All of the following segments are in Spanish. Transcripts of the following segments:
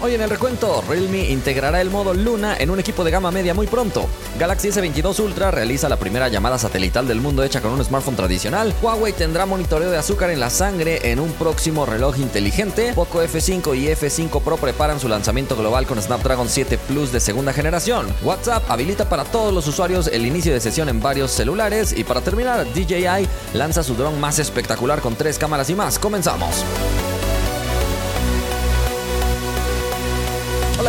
Hoy en el recuento, Realme integrará el modo Luna en un equipo de gama media muy pronto. Galaxy S22 Ultra realiza la primera llamada satelital del mundo hecha con un smartphone tradicional. Huawei tendrá monitoreo de azúcar en la sangre en un próximo reloj inteligente. Poco F5 y F5 Pro preparan su lanzamiento global con Snapdragon 7 Plus de segunda generación. WhatsApp habilita para todos los usuarios el inicio de sesión en varios celulares. Y para terminar, DJI lanza su dron más espectacular con tres cámaras y más. Comenzamos.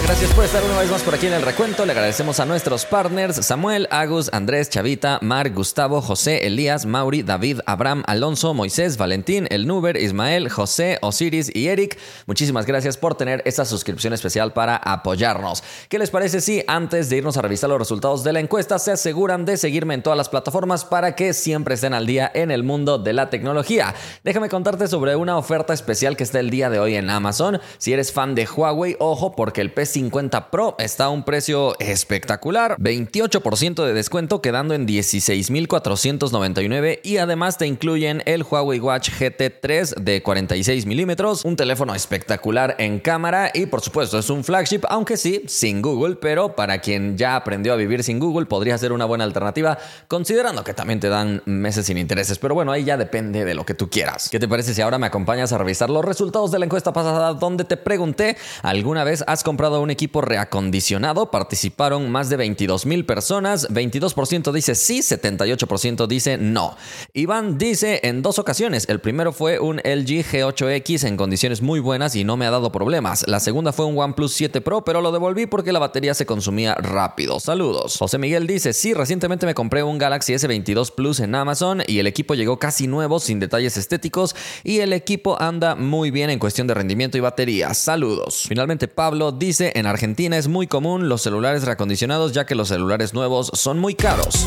Gracias por estar una vez más por aquí en el recuento. Le agradecemos a nuestros partners Samuel, Agus, Andrés, Chavita, Mar, Gustavo, José, Elías, Mauri, David, Abraham, Alonso, Moisés, Valentín, El Nuber, Ismael, José, Osiris y Eric. Muchísimas gracias por tener esta suscripción especial para apoyarnos. ¿Qué les parece si antes de irnos a revisar los resultados de la encuesta se aseguran de seguirme en todas las plataformas para que siempre estén al día en el mundo de la tecnología? Déjame contarte sobre una oferta especial que está el día de hoy en Amazon. Si eres fan de Huawei, ojo porque el P50 Pro está a un precio espectacular, 28% de descuento quedando en 16.499 y además te incluyen el Huawei Watch GT3 de 46 milímetros, un teléfono espectacular en cámara y por supuesto es un flagship, aunque sí, sin Google, pero para quien ya aprendió a vivir sin Google podría ser una buena alternativa, considerando que también te dan meses sin intereses, pero bueno, ahí ya depende de lo que tú quieras. ¿Qué te parece si ahora me acompañas a revisar los resultados de la encuesta pasada donde te pregunté, ¿alguna vez has comprado un equipo reacondicionado. Participaron más de 22 mil personas. 22% dice sí, 78% dice no. Iván dice en dos ocasiones. El primero fue un LG G8X en condiciones muy buenas y no me ha dado problemas. La segunda fue un OnePlus 7 Pro, pero lo devolví porque la batería se consumía rápido. Saludos. José Miguel dice, sí, recientemente me compré un Galaxy S22 Plus en Amazon y el equipo llegó casi nuevo, sin detalles estéticos, y el equipo anda muy bien en cuestión de rendimiento y batería. Saludos. Finalmente Pablo dice, en Argentina es muy común los celulares reacondicionados ya que los celulares nuevos son muy caros.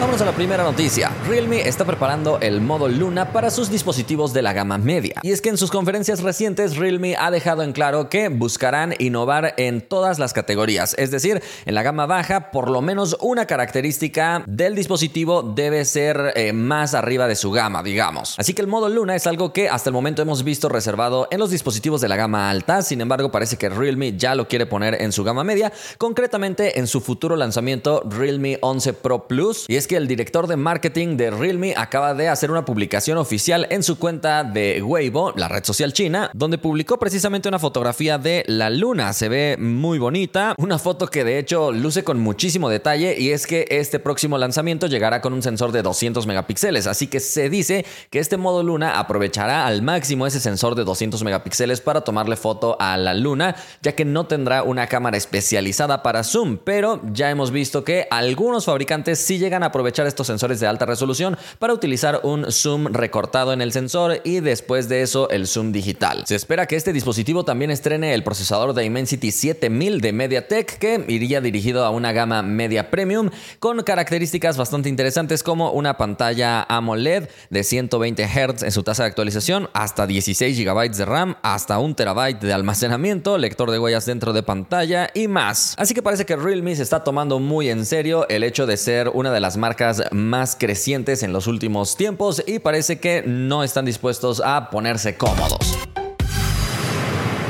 Vamos a la primera noticia. Realme está preparando el modo Luna para sus dispositivos de la gama media. Y es que en sus conferencias recientes Realme ha dejado en claro que buscarán innovar en todas las categorías. Es decir, en la gama baja, por lo menos una característica del dispositivo debe ser eh, más arriba de su gama, digamos. Así que el modo Luna es algo que hasta el momento hemos visto reservado en los dispositivos de la gama alta. Sin embargo, parece que Realme ya lo quiere poner en su gama media, concretamente en su futuro lanzamiento Realme 11 Pro Plus. Y es que el director de marketing de Realme acaba de hacer una publicación oficial en su cuenta de Weibo, la red social china, donde publicó precisamente una fotografía de la luna. Se ve muy bonita, una foto que de hecho luce con muchísimo detalle y es que este próximo lanzamiento llegará con un sensor de 200 megapíxeles, así que se dice que este modo luna aprovechará al máximo ese sensor de 200 megapíxeles para tomarle foto a la luna, ya que no tendrá una cámara especializada para zoom, pero ya hemos visto que algunos fabricantes sí llegan a estos sensores de alta resolución para utilizar un zoom recortado en el sensor y después de eso el zoom digital. Se espera que este dispositivo también estrene el procesador Dimensity 7000 de MediaTek que iría dirigido a una gama media premium con características bastante interesantes como una pantalla AMOLED de 120 Hz en su tasa de actualización, hasta 16 GB de RAM, hasta 1 TB de almacenamiento, lector de huellas dentro de pantalla y más. Así que parece que Realme se está tomando muy en serio el hecho de ser una de las marcas más crecientes en los últimos tiempos y parece que no están dispuestos a ponerse cómodos.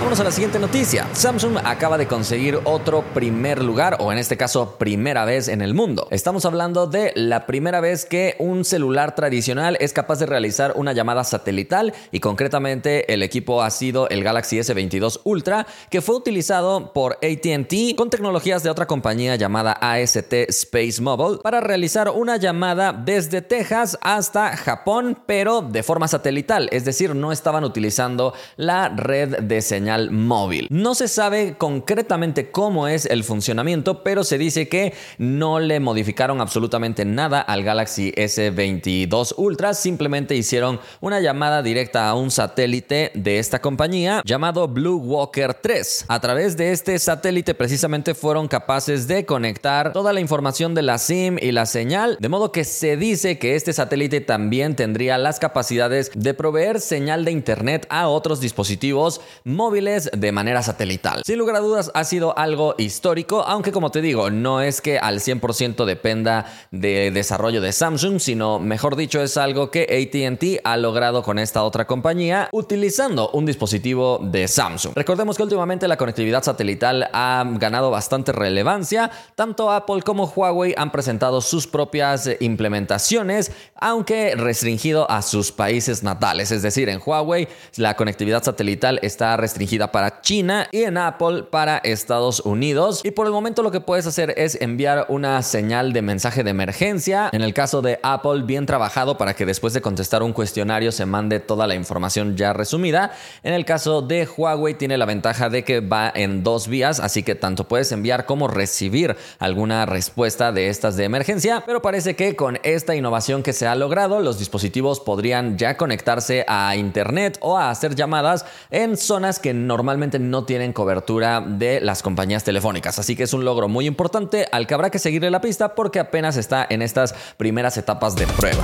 Vamos a la siguiente noticia. Samsung acaba de conseguir otro primer lugar, o en este caso primera vez en el mundo. Estamos hablando de la primera vez que un celular tradicional es capaz de realizar una llamada satelital y concretamente el equipo ha sido el Galaxy S22 Ultra que fue utilizado por ATT con tecnologías de otra compañía llamada AST Space Mobile para realizar una llamada desde Texas hasta Japón pero de forma satelital, es decir, no estaban utilizando la red de señal móvil. No se sabe concretamente cómo es el funcionamiento, pero se dice que no le modificaron absolutamente nada al Galaxy S22 Ultra, simplemente hicieron una llamada directa a un satélite de esta compañía llamado Blue Walker 3. A través de este satélite precisamente fueron capaces de conectar toda la información de la SIM y la señal, de modo que se dice que este satélite también tendría las capacidades de proveer señal de internet a otros dispositivos móviles de manera satelital. Sin lugar a dudas ha sido algo histórico, aunque como te digo, no es que al 100% dependa de desarrollo de Samsung, sino mejor dicho es algo que ATT ha logrado con esta otra compañía utilizando un dispositivo de Samsung. Recordemos que últimamente la conectividad satelital ha ganado bastante relevancia, tanto Apple como Huawei han presentado sus propias implementaciones, aunque restringido a sus países natales, es decir, en Huawei la conectividad satelital está restringida para China y en Apple para Estados Unidos. Y por el momento lo que puedes hacer es enviar una señal de mensaje de emergencia. En el caso de Apple, bien trabajado para que después de contestar un cuestionario se mande toda la información ya resumida. En el caso de Huawei tiene la ventaja de que va en dos vías, así que tanto puedes enviar como recibir alguna respuesta de estas de emergencia. Pero parece que con esta innovación que se ha logrado, los dispositivos podrían ya conectarse a Internet o a hacer llamadas en zonas que normalmente no tienen cobertura de las compañías telefónicas. Así que es un logro muy importante al que habrá que seguirle la pista porque apenas está en estas primeras etapas de prueba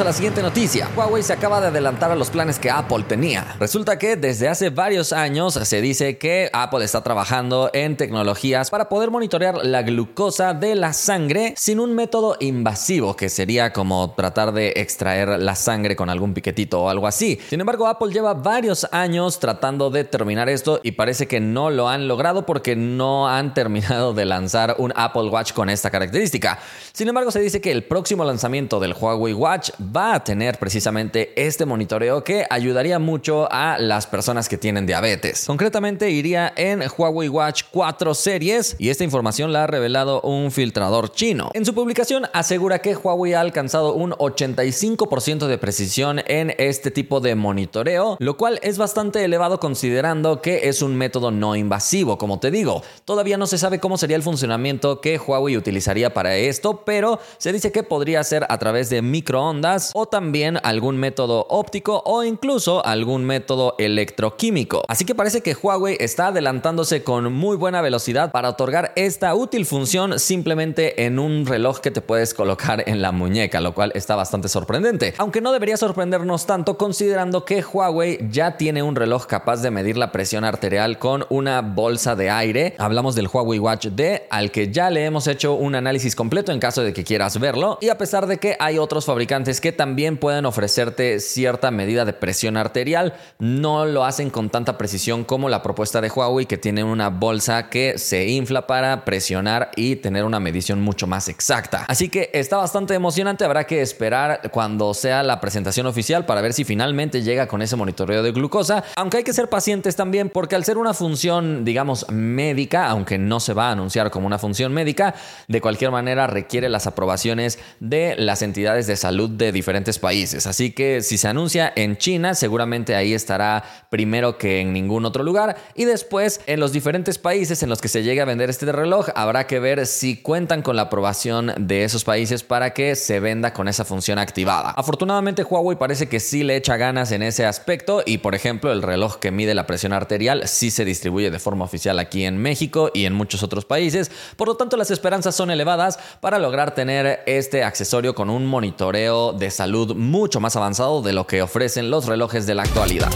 a la siguiente noticia. Huawei se acaba de adelantar a los planes que Apple tenía. Resulta que desde hace varios años se dice que Apple está trabajando en tecnologías para poder monitorear la glucosa de la sangre sin un método invasivo, que sería como tratar de extraer la sangre con algún piquetito o algo así. Sin embargo, Apple lleva varios años tratando de terminar esto y parece que no lo han logrado porque no han terminado de lanzar un Apple Watch con esta característica. Sin embargo, se dice que el próximo lanzamiento del Huawei Watch va a tener precisamente este monitoreo que ayudaría mucho a las personas que tienen diabetes. Concretamente iría en Huawei Watch 4 series y esta información la ha revelado un filtrador chino. En su publicación asegura que Huawei ha alcanzado un 85% de precisión en este tipo de monitoreo, lo cual es bastante elevado considerando que es un método no invasivo, como te digo. Todavía no se sabe cómo sería el funcionamiento que Huawei utilizaría para esto, pero se dice que podría ser a través de microondas o también algún método óptico o incluso algún método electroquímico. Así que parece que Huawei está adelantándose con muy buena velocidad para otorgar esta útil función simplemente en un reloj que te puedes colocar en la muñeca, lo cual está bastante sorprendente. Aunque no debería sorprendernos tanto considerando que Huawei ya tiene un reloj capaz de medir la presión arterial con una bolsa de aire. Hablamos del Huawei Watch D, al que ya le hemos hecho un análisis completo en caso de que quieras verlo. Y a pesar de que hay otros fabricantes que también pueden ofrecerte cierta medida de presión arterial. No lo hacen con tanta precisión como la propuesta de Huawei que tiene una bolsa que se infla para presionar y tener una medición mucho más exacta. Así que está bastante emocionante, habrá que esperar cuando sea la presentación oficial para ver si finalmente llega con ese monitoreo de glucosa, aunque hay que ser pacientes también porque al ser una función digamos médica, aunque no se va a anunciar como una función médica, de cualquier manera requiere las aprobaciones de las entidades de salud de diferentes países. Así que si se anuncia en China, seguramente ahí estará primero que en ningún otro lugar. Y después en los diferentes países en los que se llegue a vender este reloj, habrá que ver si cuentan con la aprobación de esos países para que se venda con esa función activada. Afortunadamente Huawei parece que sí le echa ganas en ese aspecto y por ejemplo el reloj que mide la presión arterial sí se distribuye de forma oficial aquí en México y en muchos otros países. Por lo tanto las esperanzas son elevadas para lograr tener este accesorio con un monitoreo de salud mucho más avanzado de lo que ofrecen los relojes de la actualidad.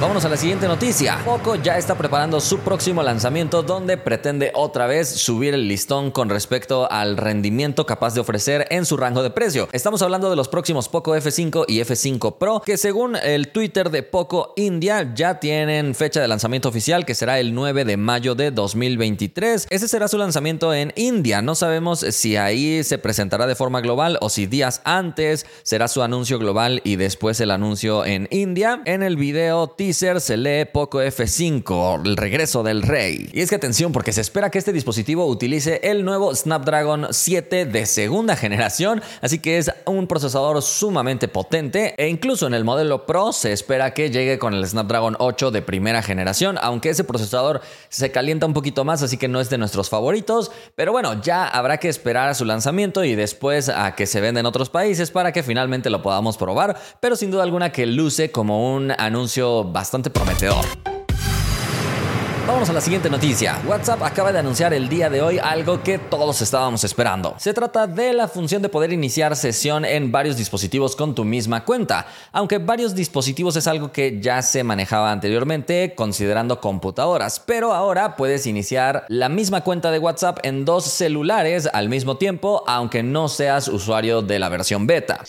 Vámonos a la siguiente noticia. Poco ya está preparando su próximo lanzamiento donde pretende otra vez subir el listón con respecto al rendimiento capaz de ofrecer en su rango de precio. Estamos hablando de los próximos Poco F5 y F5 Pro que según el Twitter de Poco India ya tienen fecha de lanzamiento oficial que será el 9 de mayo de 2023. Ese será su lanzamiento en India. No sabemos si ahí se presentará de forma global o si días antes será su anuncio global y después el anuncio en India. En el video se lee Poco F5, el regreso del rey. Y es que atención porque se espera que este dispositivo utilice el nuevo Snapdragon 7 de segunda generación, así que es un procesador sumamente potente e incluso en el modelo Pro se espera que llegue con el Snapdragon 8 de primera generación, aunque ese procesador se calienta un poquito más, así que no es de nuestros favoritos, pero bueno, ya habrá que esperar a su lanzamiento y después a que se venda en otros países para que finalmente lo podamos probar, pero sin duda alguna que luce como un anuncio bastante prometedor. Vamos a la siguiente noticia. WhatsApp acaba de anunciar el día de hoy algo que todos estábamos esperando. Se trata de la función de poder iniciar sesión en varios dispositivos con tu misma cuenta. Aunque varios dispositivos es algo que ya se manejaba anteriormente considerando computadoras, pero ahora puedes iniciar la misma cuenta de WhatsApp en dos celulares al mismo tiempo, aunque no seas usuario de la versión beta.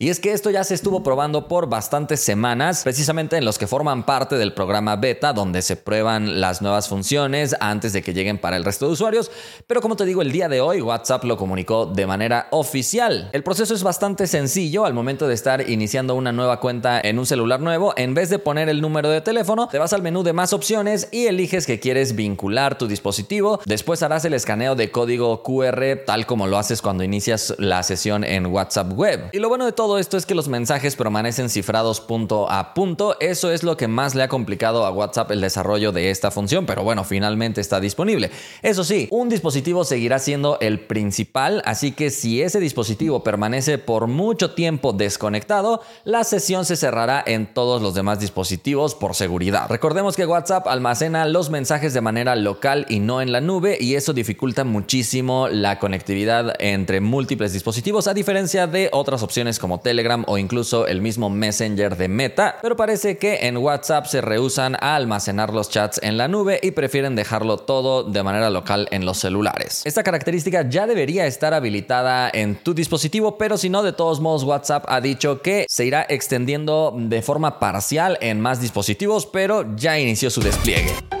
Y es que esto ya se estuvo probando por bastantes semanas, precisamente en los que forman parte del programa beta, donde se prueban las nuevas funciones antes de que lleguen para el resto de usuarios. Pero como te digo, el día de hoy WhatsApp lo comunicó de manera oficial. El proceso es bastante sencillo al momento de estar iniciando una nueva cuenta en un celular nuevo. En vez de poner el número de teléfono, te vas al menú de más opciones y eliges que quieres vincular tu dispositivo. Después harás el escaneo de código QR tal como lo haces cuando inicias la sesión en WhatsApp web. Y lo bueno de todo todo esto es que los mensajes permanecen cifrados punto a punto. Eso es lo que más le ha complicado a WhatsApp el desarrollo de esta función, pero bueno, finalmente está disponible. Eso sí, un dispositivo seguirá siendo el principal, así que si ese dispositivo permanece por mucho tiempo desconectado, la sesión se cerrará en todos los demás dispositivos por seguridad. Recordemos que WhatsApp almacena los mensajes de manera local y no en la nube y eso dificulta muchísimo la conectividad entre múltiples dispositivos a diferencia de otras opciones como Telegram o incluso el mismo Messenger de Meta, pero parece que en WhatsApp se rehusan a almacenar los chats en la nube y prefieren dejarlo todo de manera local en los celulares. Esta característica ya debería estar habilitada en tu dispositivo, pero si no, de todos modos WhatsApp ha dicho que se irá extendiendo de forma parcial en más dispositivos, pero ya inició su despliegue.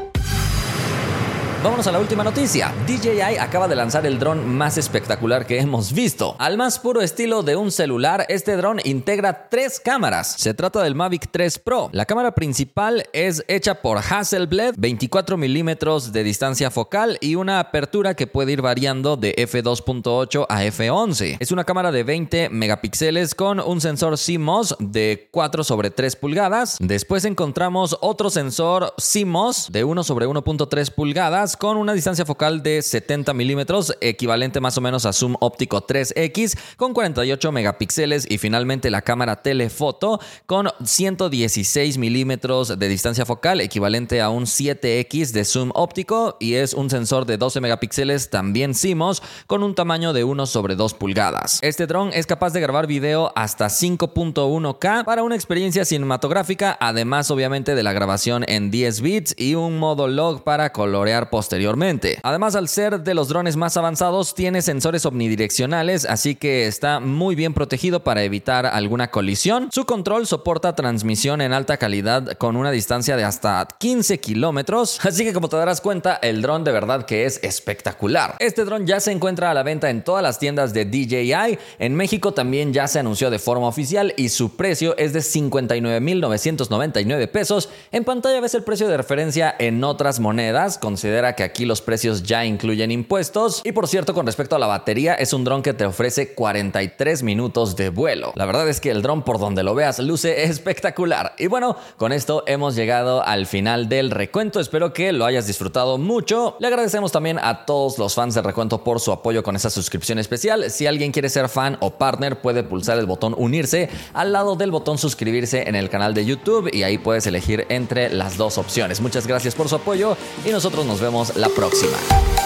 Vámonos a la última noticia. DJI acaba de lanzar el dron más espectacular que hemos visto. Al más puro estilo de un celular, este dron integra tres cámaras. Se trata del Mavic 3 Pro. La cámara principal es hecha por Hasselblad, 24 milímetros de distancia focal y una apertura que puede ir variando de f2.8 a f11. Es una cámara de 20 megapíxeles con un sensor CMOS de 4 sobre 3 pulgadas. Después encontramos otro sensor CMOS de 1 sobre 1.3 pulgadas con una distancia focal de 70 milímetros, equivalente más o menos a zoom óptico 3X, con 48 megapíxeles y finalmente la cámara telefoto con 116 milímetros de distancia focal, equivalente a un 7X de zoom óptico y es un sensor de 12 megapíxeles también CMOS con un tamaño de 1 sobre 2 pulgadas. Este dron es capaz de grabar video hasta 5.1K para una experiencia cinematográfica, además obviamente de la grabación en 10 bits y un modo log para colorear posteriormente. Además, al ser de los drones más avanzados, tiene sensores omnidireccionales, así que está muy bien protegido para evitar alguna colisión. Su control soporta transmisión en alta calidad con una distancia de hasta 15 kilómetros, así que como te darás cuenta, el dron de verdad que es espectacular. Este dron ya se encuentra a la venta en todas las tiendas de DJI. En México también ya se anunció de forma oficial y su precio es de 59.999 pesos. En pantalla ves el precio de referencia en otras monedas. Considera que aquí los precios ya incluyen impuestos. Y por cierto, con respecto a la batería, es un dron que te ofrece 43 minutos de vuelo. La verdad es que el dron, por donde lo veas, luce espectacular. Y bueno, con esto hemos llegado al final del recuento. Espero que lo hayas disfrutado mucho. Le agradecemos también a todos los fans del recuento por su apoyo con esa suscripción especial. Si alguien quiere ser fan o partner, puede pulsar el botón unirse al lado del botón suscribirse en el canal de YouTube y ahí puedes elegir entre las dos opciones. Muchas gracias por su apoyo y nosotros nos vemos la próxima.